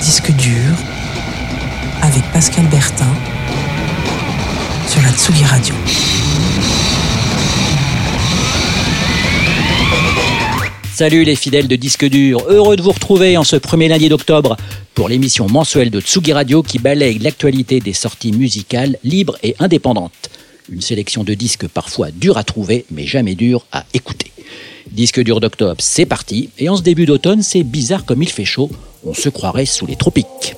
Disque dur avec Pascal Bertin sur la Tsugi Radio. Salut les fidèles de Disque Dur, heureux de vous retrouver en ce premier lundi d'octobre pour l'émission mensuelle de Tsugi Radio qui balaye l'actualité des sorties musicales libres et indépendantes. Une sélection de disques parfois durs à trouver mais jamais durs à écouter. Disque dur d'octobre, c'est parti, et en ce début d'automne, c'est bizarre comme il fait chaud, on se croirait sous les tropiques.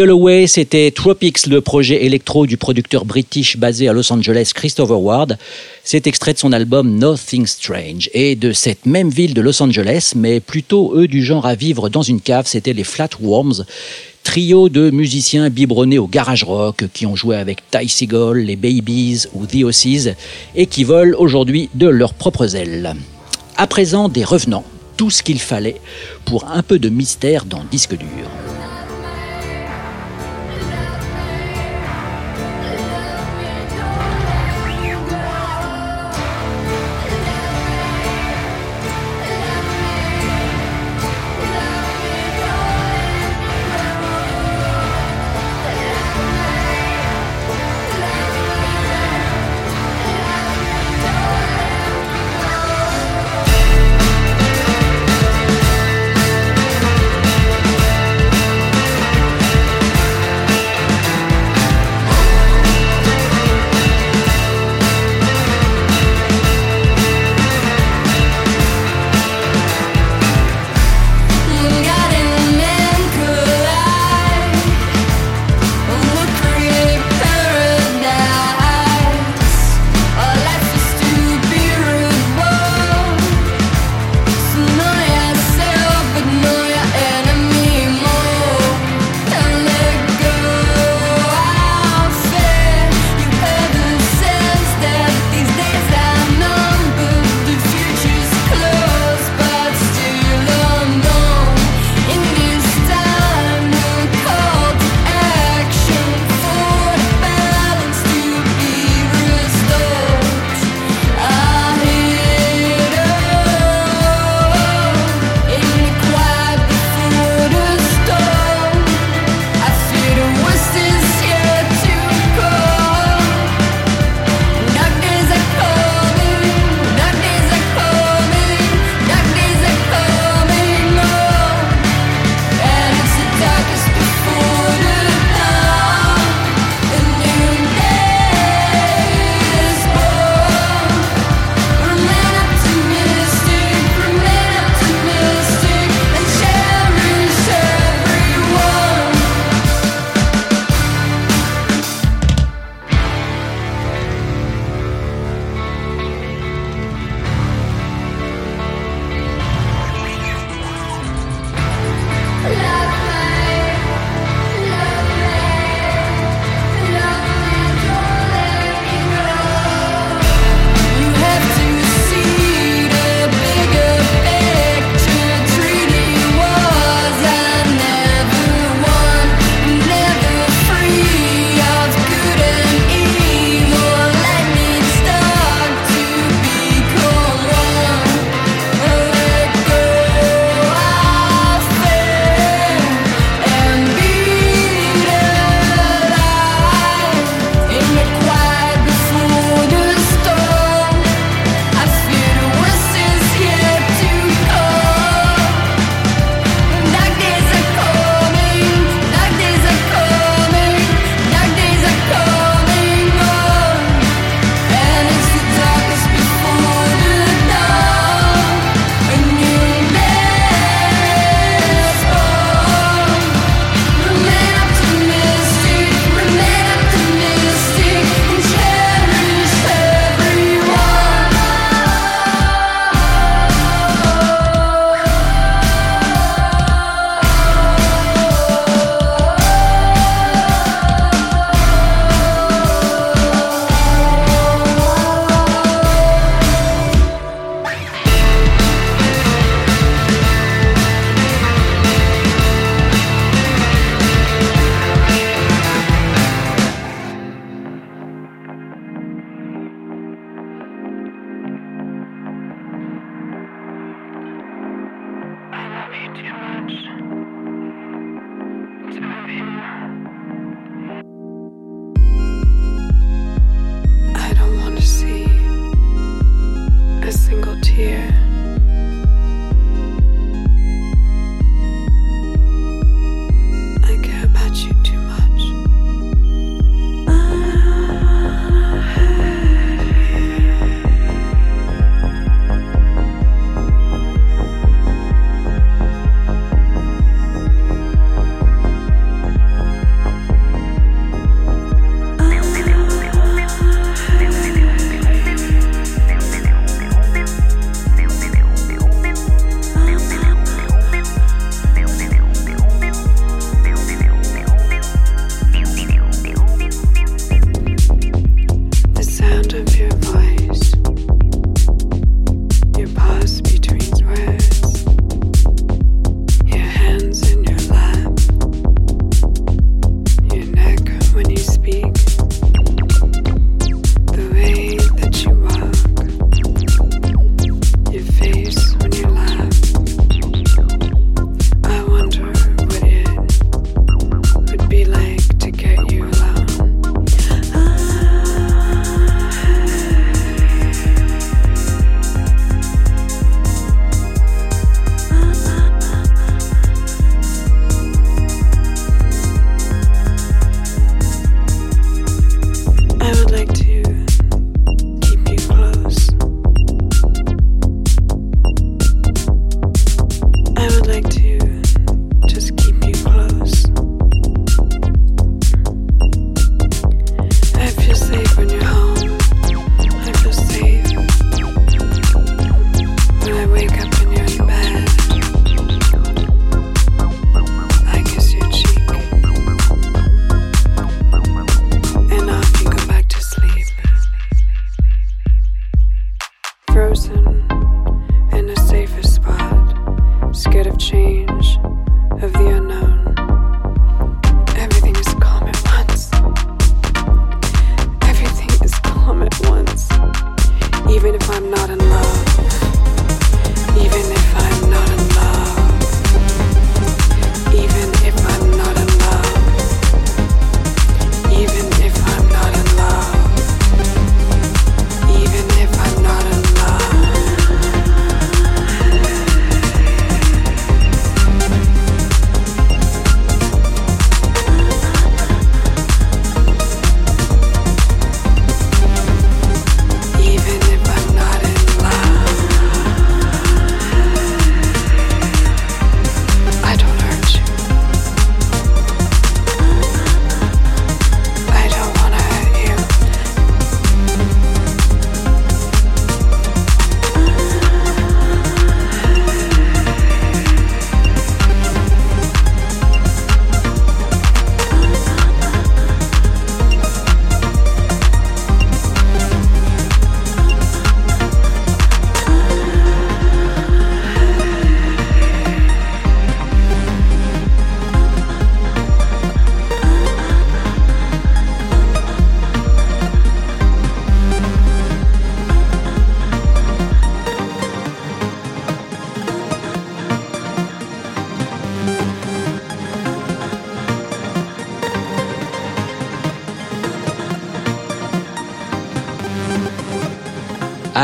Away, c'était Tropics, le projet électro du producteur british basé à Los Angeles, Christopher Ward. C'est extrait de son album Nothing Strange. Et de cette même ville de Los Angeles, mais plutôt eux du genre à vivre dans une cave, c'était les Flatworms. Trio de musiciens biberonnés au garage rock qui ont joué avec Ty Seagull, les Babies ou The Ossies et qui volent aujourd'hui de leurs propres ailes. À présent, des revenants, tout ce qu'il fallait pour un peu de mystère dans Disque dur.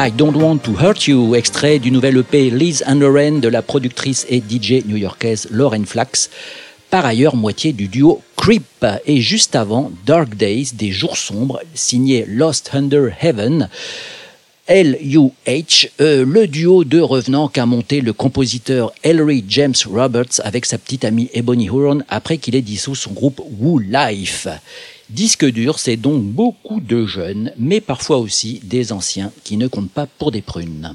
I Don't Want to Hurt You, extrait du nouvel EP Liz and de la productrice et DJ new-yorkaise Lauren Flax, par ailleurs moitié du duo Creep, et juste avant Dark Days, des jours sombres, signé Lost Under Heaven. L.U.H., euh, le duo de revenants qu'a monté le compositeur Ellery James Roberts avec sa petite amie Ebony Huron après qu'il ait dissous son groupe Woo Life. Disque dur, c'est donc beaucoup de jeunes, mais parfois aussi des anciens qui ne comptent pas pour des prunes.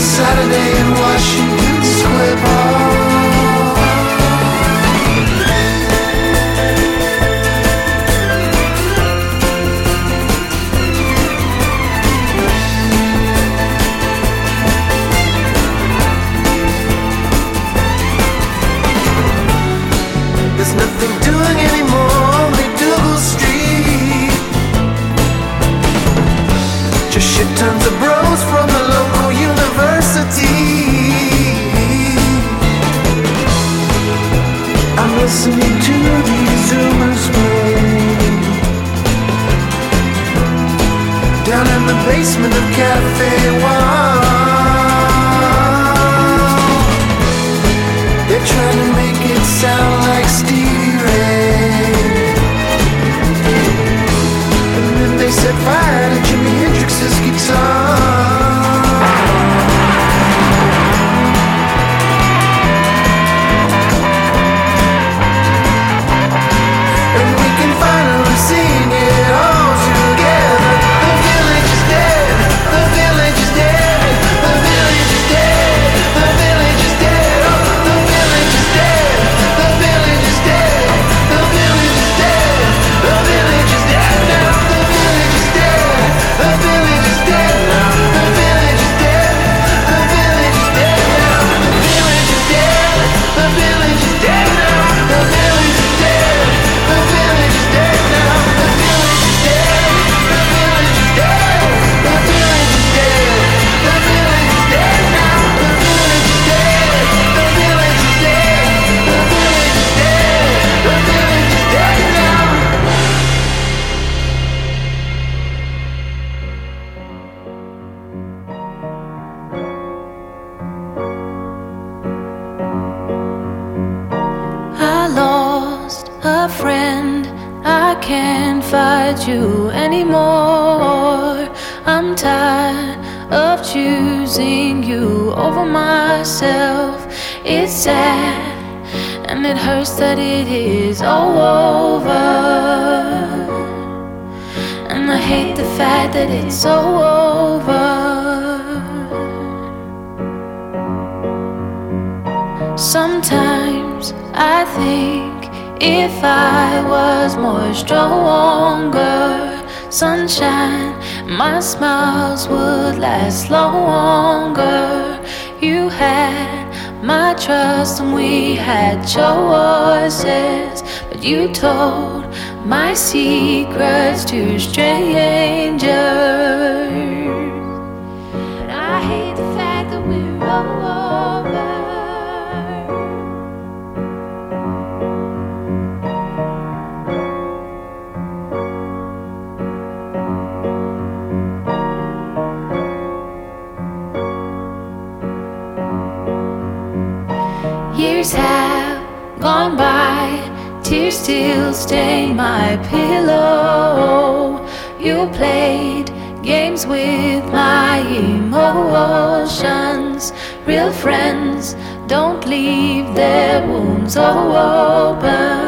Saturday. no longer. You had my trust and we had choices, but you told my secrets to strangers. Pillow. You played games with my emotions. Real friends don't leave their wounds open.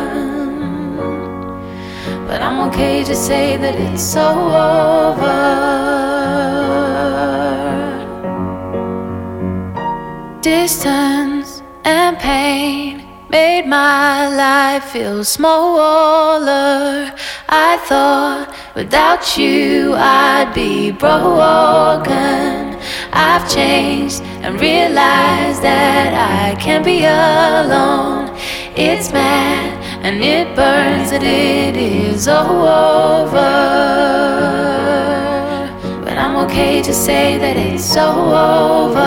But I'm okay to say that it's so over. Distance and pain made my life feel smaller. I thought without you I'd be broken. I've changed and realized that I can't be alone. It's mad and it burns that it is over. But I'm okay to say that it's over.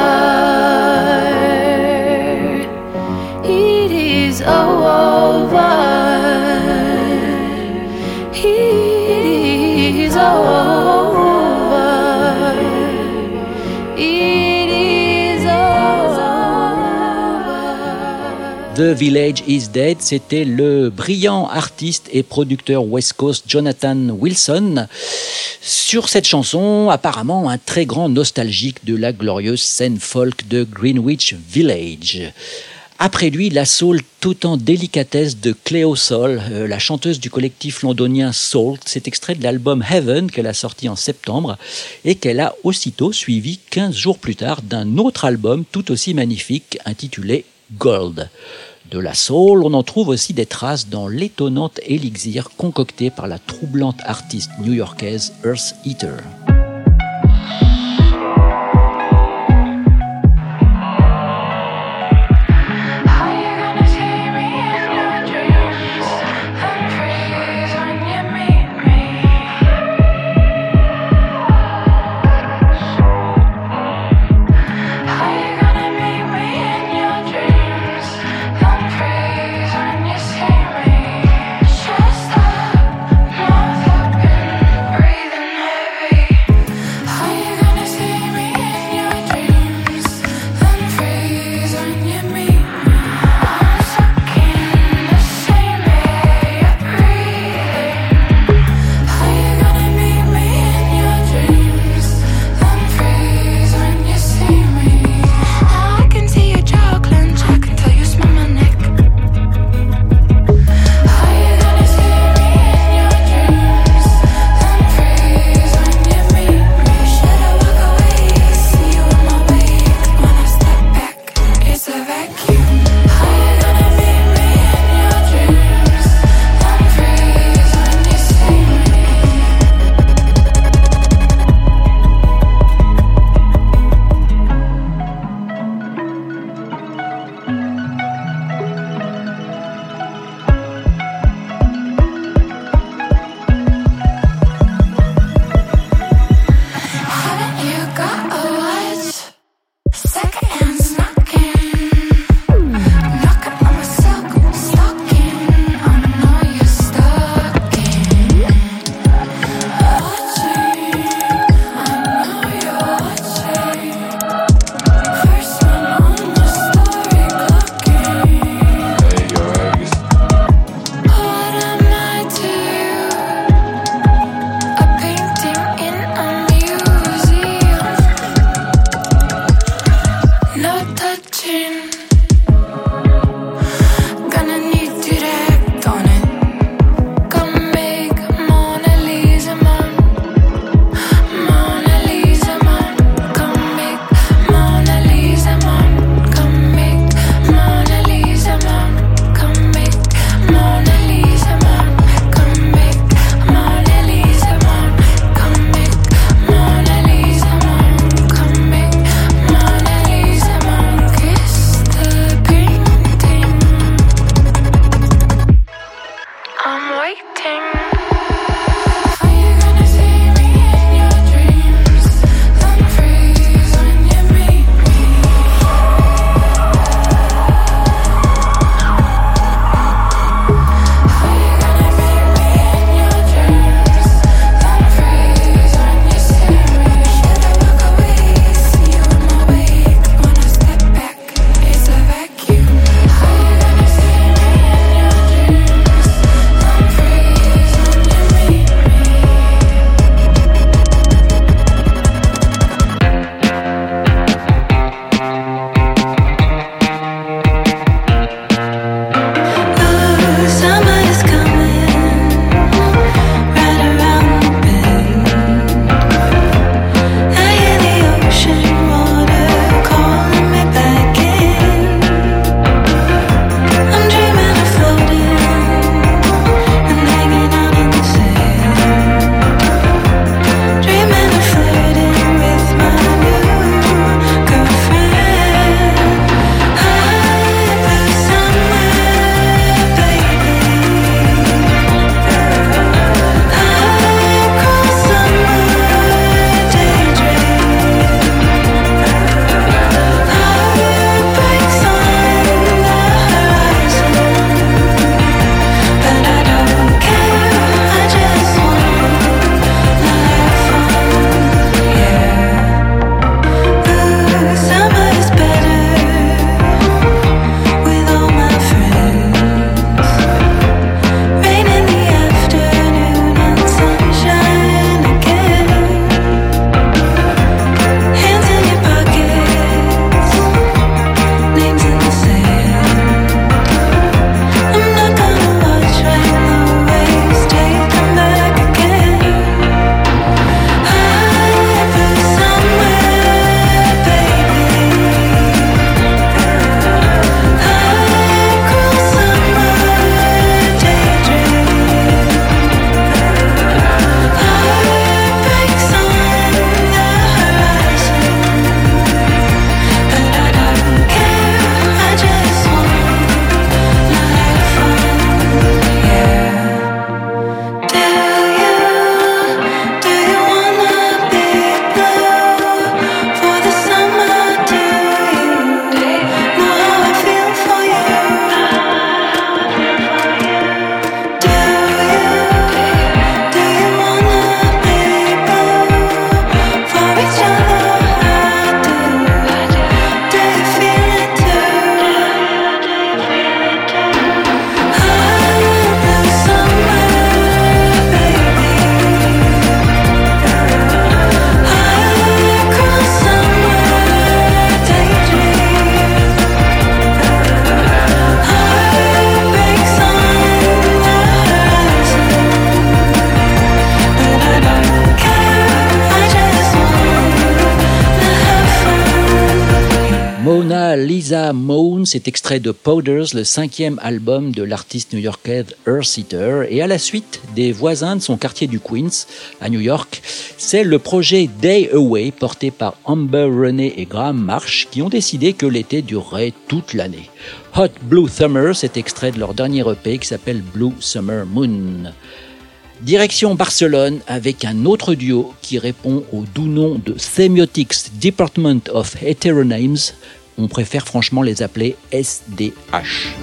The Village is Dead, c'était le brillant artiste et producteur West Coast Jonathan Wilson. Sur cette chanson, apparemment un très grand nostalgique de la glorieuse scène folk de Greenwich Village. Après lui, la soul tout en délicatesse de Cleo Soul, euh, la chanteuse du collectif londonien Soul. C'est extrait de l'album Heaven qu'elle a sorti en septembre et qu'elle a aussitôt suivi 15 jours plus tard d'un autre album tout aussi magnifique intitulé Gold. De la soul, on en trouve aussi des traces dans l'étonnante élixir concocté par la troublante artiste new-yorkaise Earth Eater. Moon, c'est extrait de Powders, le cinquième album de l'artiste new-yorkaise Earth Et à la suite des voisins de son quartier du Queens, à New York, c'est le projet Day Away, porté par Amber Renee et Graham Marsh, qui ont décidé que l'été durerait toute l'année. Hot Blue Summer, c'est extrait de leur dernier EP qui s'appelle Blue Summer Moon. Direction Barcelone avec un autre duo qui répond au doux nom de Semiotics Department of Heteronames. On préfère franchement les appeler SDH.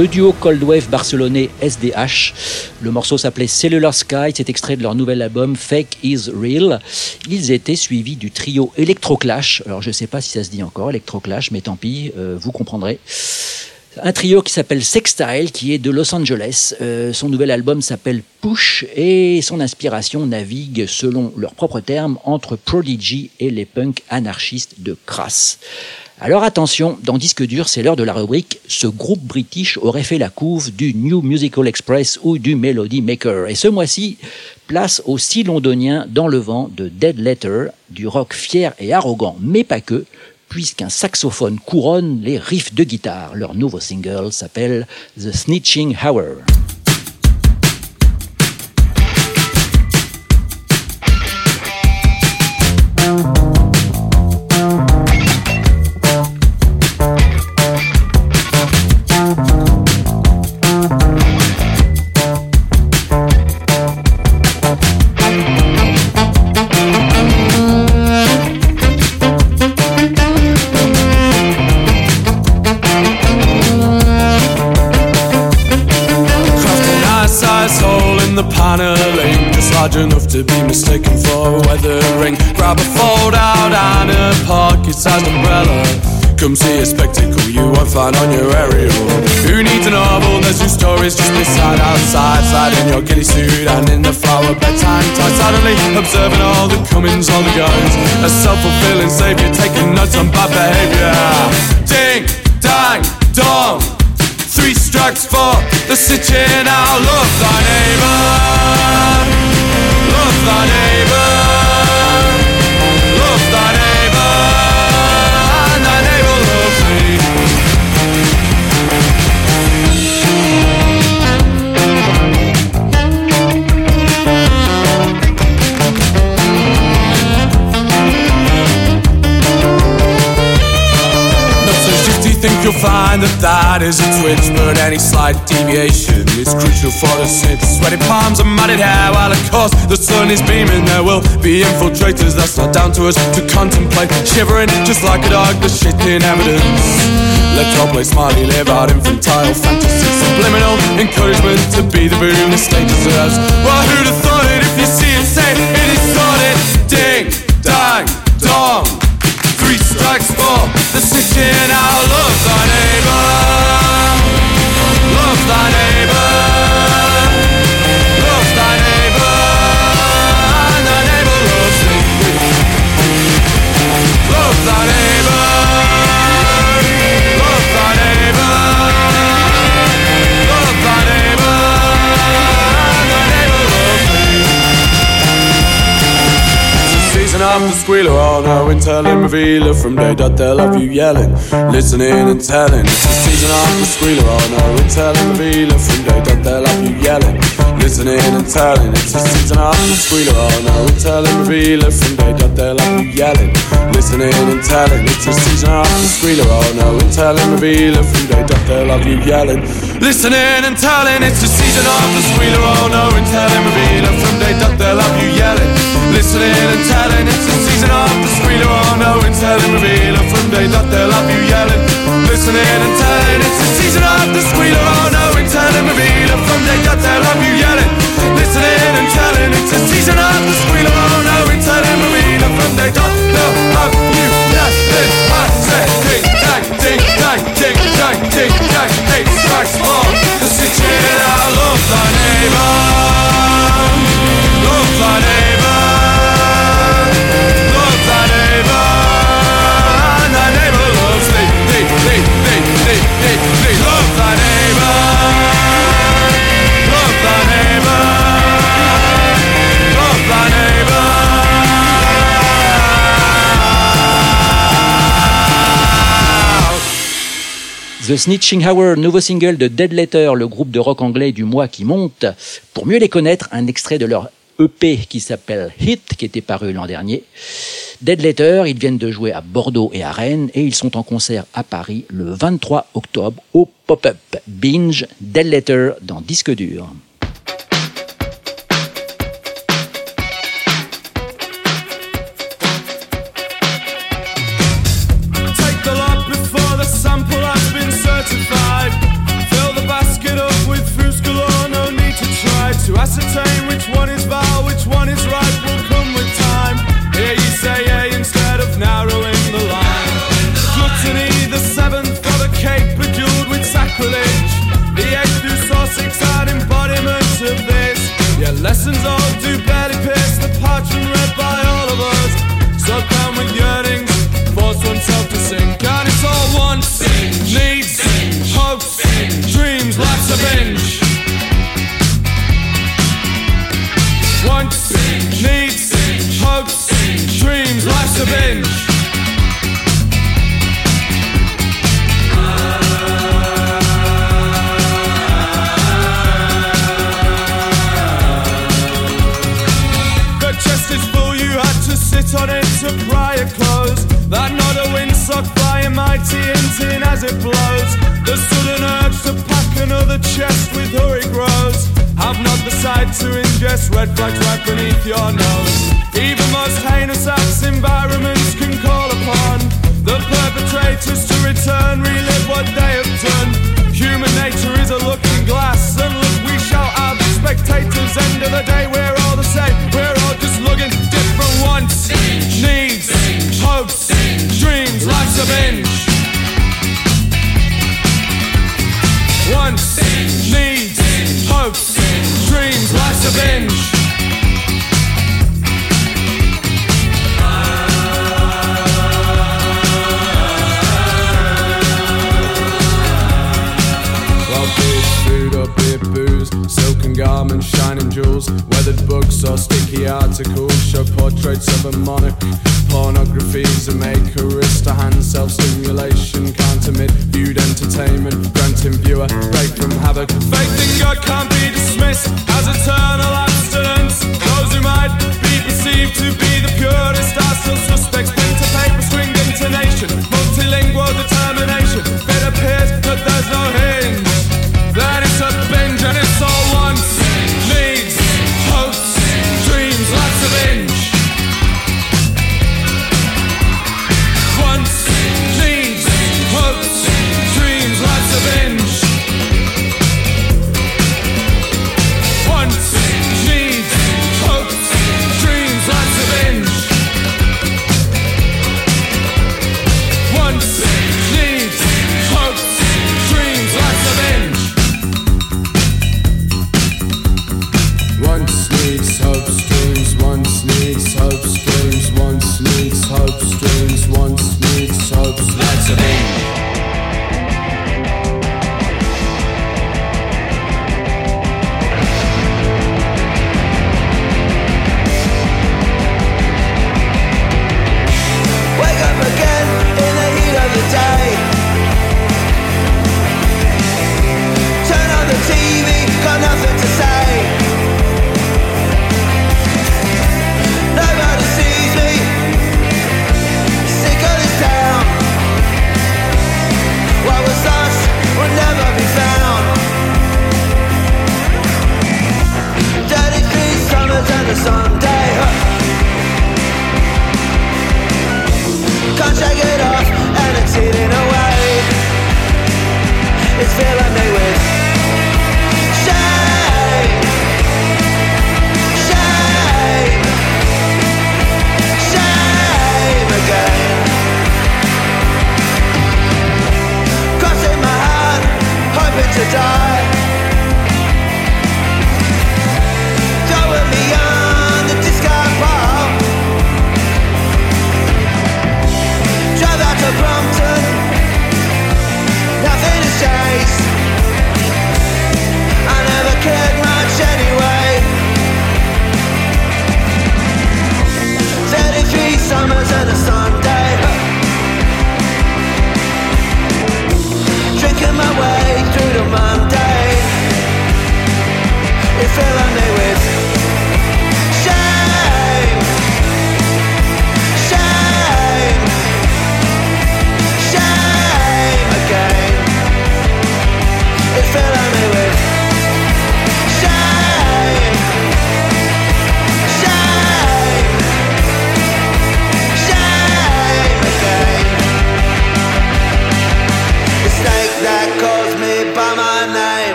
Le duo Cold Wave barcelonais SDH. Le morceau s'appelait Cellular Sky, c'est extrait de leur nouvel album Fake is Real. Ils étaient suivis du trio Electroclash. Alors je ne sais pas si ça se dit encore, Electroclash, mais tant pis, euh, vous comprendrez. Un trio qui s'appelle Sextile, qui est de Los Angeles. Euh, son nouvel album s'appelle Push et son inspiration navigue, selon leurs propres termes, entre Prodigy et les punks anarchistes de Crass. Alors attention, dans Disque dur, c'est l'heure de la rubrique Ce groupe british aurait fait la couve du New Musical Express ou du Melody Maker. Et ce mois-ci, place au si londonien dans le vent de Dead Letter, du rock fier et arrogant, mais pas que, puisqu'un saxophone couronne les riffs de guitare. Leur nouveau single s'appelle The Snitching Hour. To be mistaken for a weathering. Grab a fold out and a pocket sized umbrella. Come see a spectacle you won't find on your aerial. Who needs a novel? There's two stories just beside outside. Slide in your ghillie suit and in the flower bedtime time. Suddenly observing all the comings, all the goings. A self fulfilling savior taking notes on bad behavior. Ding, dang, dong. Three strikes for the stitching out. Love thy neighbor. Love thy neighbor. Love thy neighbor. And thy neighbor loves think you'll find that that is but any slight deviation is crucial for the synth. Sweaty palms and matted hair, while of course the sun is beaming. There will be infiltrators, that's not down to us to contemplate. Shivering just like a dog, the shit in evidence. Let's all play smiley, live out infantile fantasies. Subliminal encouragement to be the boom the state deserves. Well, who'd have thought it if you see it, say it is strikes for the stitching out. Love thy neighbor. Love thy neighbor. The of the squealer, oh no, and telling revealer from day dot they'll have you yelling, listening and telling. It's the season of the squealer, oh no, and telling revealer from day dot they'll have you yelling, listening and telling. It's the season of the squealer, oh no, and telling revealer from day dot they'll have you yelling, listening and telling. It's the season of the squealer, oh no, and telling revealer from day dot they'll have you yelling, listening and telling. It's the season of the squealer, oh no, and telling revealer from day dot they'll have you yelling, listening and telling. It's the season of the squealer, oh no, and telling revealer from day dot they'll have you yelling, listening and telling. It's the season of the squealer, oh no, and telling revealer from day dot they'll have you yelling, listening and telling. It's the season of the squealer, oh no, and telling revealer from day dot they'll have you yelling. I say ding dang, ding dang, ding dang, ding dang, eight strikes for The Snitching Hour, nouveau single de Dead Letter, le groupe de rock anglais du mois qui monte. Pour mieux les connaître, un extrait de leur EP qui s'appelle Hit, qui était paru l'an dernier. Dead Letter, ils viennent de jouer à Bordeaux et à Rennes et ils sont en concert à Paris le 23 octobre au Pop-Up. Binge, Dead Letter dans Disque Dur. Lessons all do barely pierce the parchment read by all of us. So down with yearnings, force oneself to sink. And it's all wants, needs, hopes, dreams, life's a binge. Wants, needs, hopes, dreams, life's a binge. Hinting as it blows. The sudden urge to pack another chest with hurry grows. Have not the sight to ingest red flags right beneath your nose. Even most heinous acts environments can call upon the perpetrators to return, relive what they have done. Human nature is a looking glass, and look, we shall have spectators. End of the day, we're all the same. We're all just looking different wants, needs, hopes, dreams. Life's a binge. Wants, needs, hopes, dreams. Life's a binge. Well, beers, booze, silken garments, shining jewels, weathered books or sticky articles show portraits of a monarch. Pornography's a maker, wrist to hand, self-stimulation, can't omit, viewed entertainment, granting viewer, break from havoc. Faith in God can't be dismissed as eternal abstinence. Those who might be perceived to be the purest are still suspects. To paper, swing intonation, multilingual determination. It appears that there's no hinge so unfair.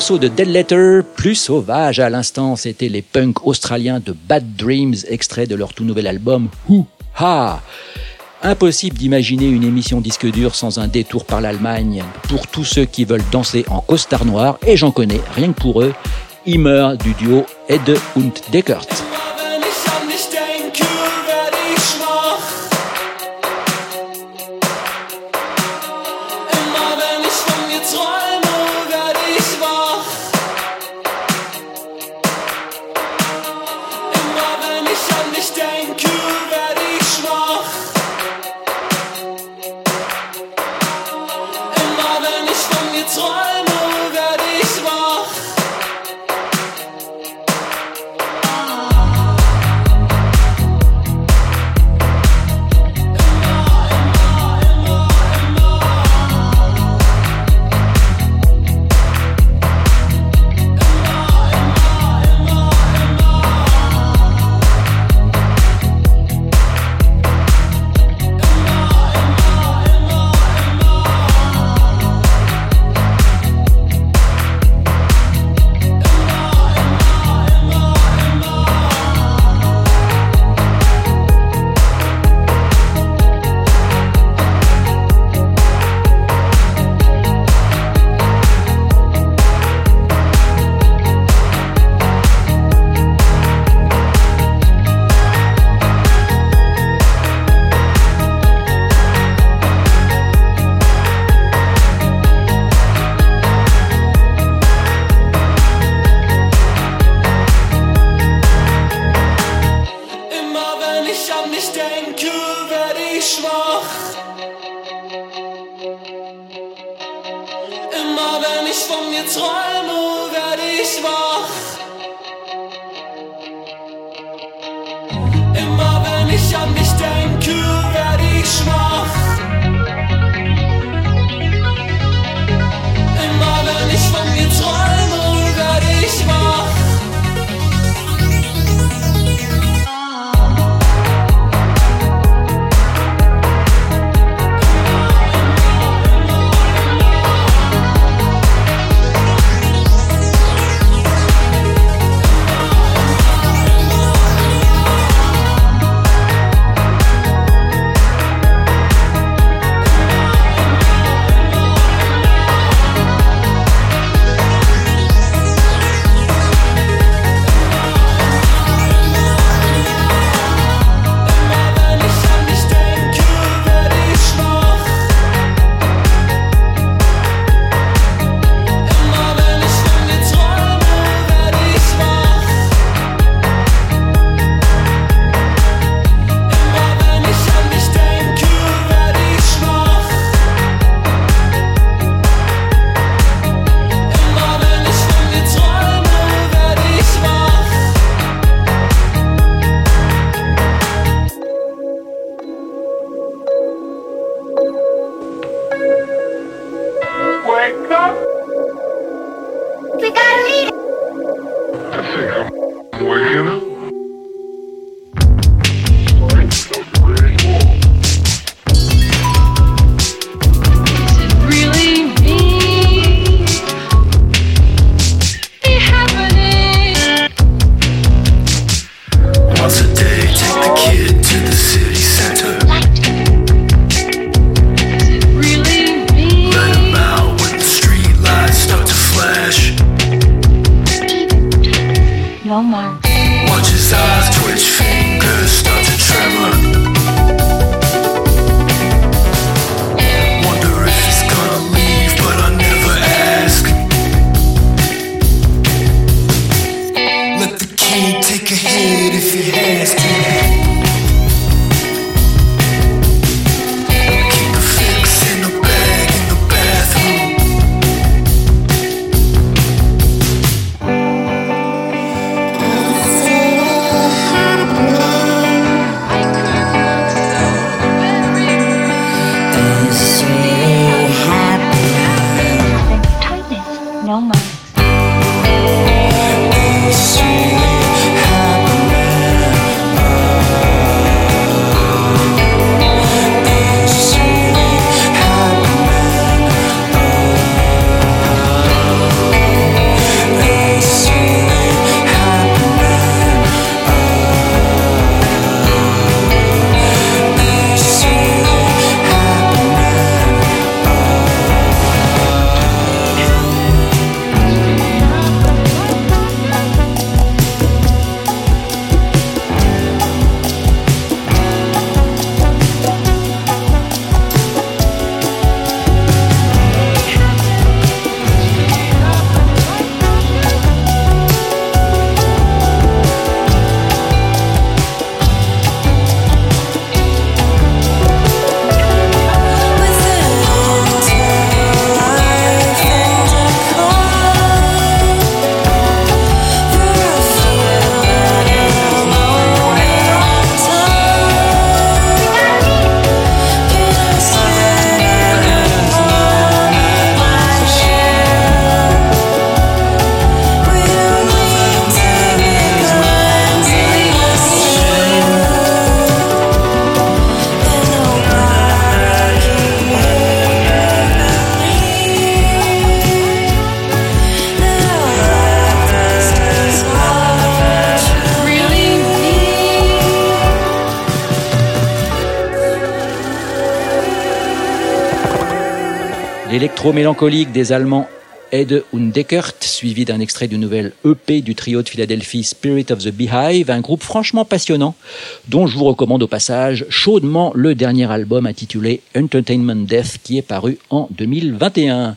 Morceaux de Dead Letter, plus sauvage à l'instant, c'était les punks australiens de Bad Dreams, extrait de leur tout nouvel album Who Ha. Impossible d'imaginer une émission disque dur sans un détour par l'Allemagne pour tous ceux qui veulent danser en costard noir, et j'en connais, rien que pour eux, Immer du duo Ed und Deckert. ich an dich denke. L'électro-mélancolique des Allemands Ed und Deckert, suivi d'un extrait du nouvel EP du trio de Philadelphie Spirit of the Beehive, un groupe franchement passionnant, dont je vous recommande au passage chaudement le dernier album intitulé Entertainment Death qui est paru en 2021.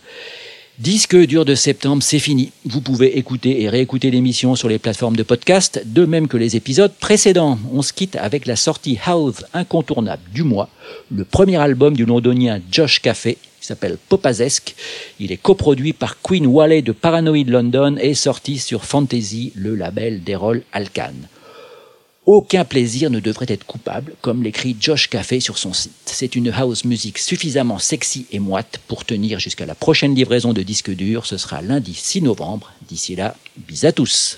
Disque dur de septembre, c'est fini. Vous pouvez écouter et réécouter l'émission sur les plateformes de podcast, de même que les épisodes précédents. On se quitte avec la sortie House incontournable du mois, le premier album du londonien Josh Café, qui s'appelle Popazesque. Il est coproduit par Queen Wally de Paranoid London et sorti sur Fantasy, le label d'Errol Alkan. Aucun plaisir ne devrait être coupable, comme l'écrit Josh Café sur son site. C'est une house music suffisamment sexy et moite pour tenir jusqu'à la prochaine livraison de disques durs. Ce sera lundi 6 novembre. D'ici là, bis à tous.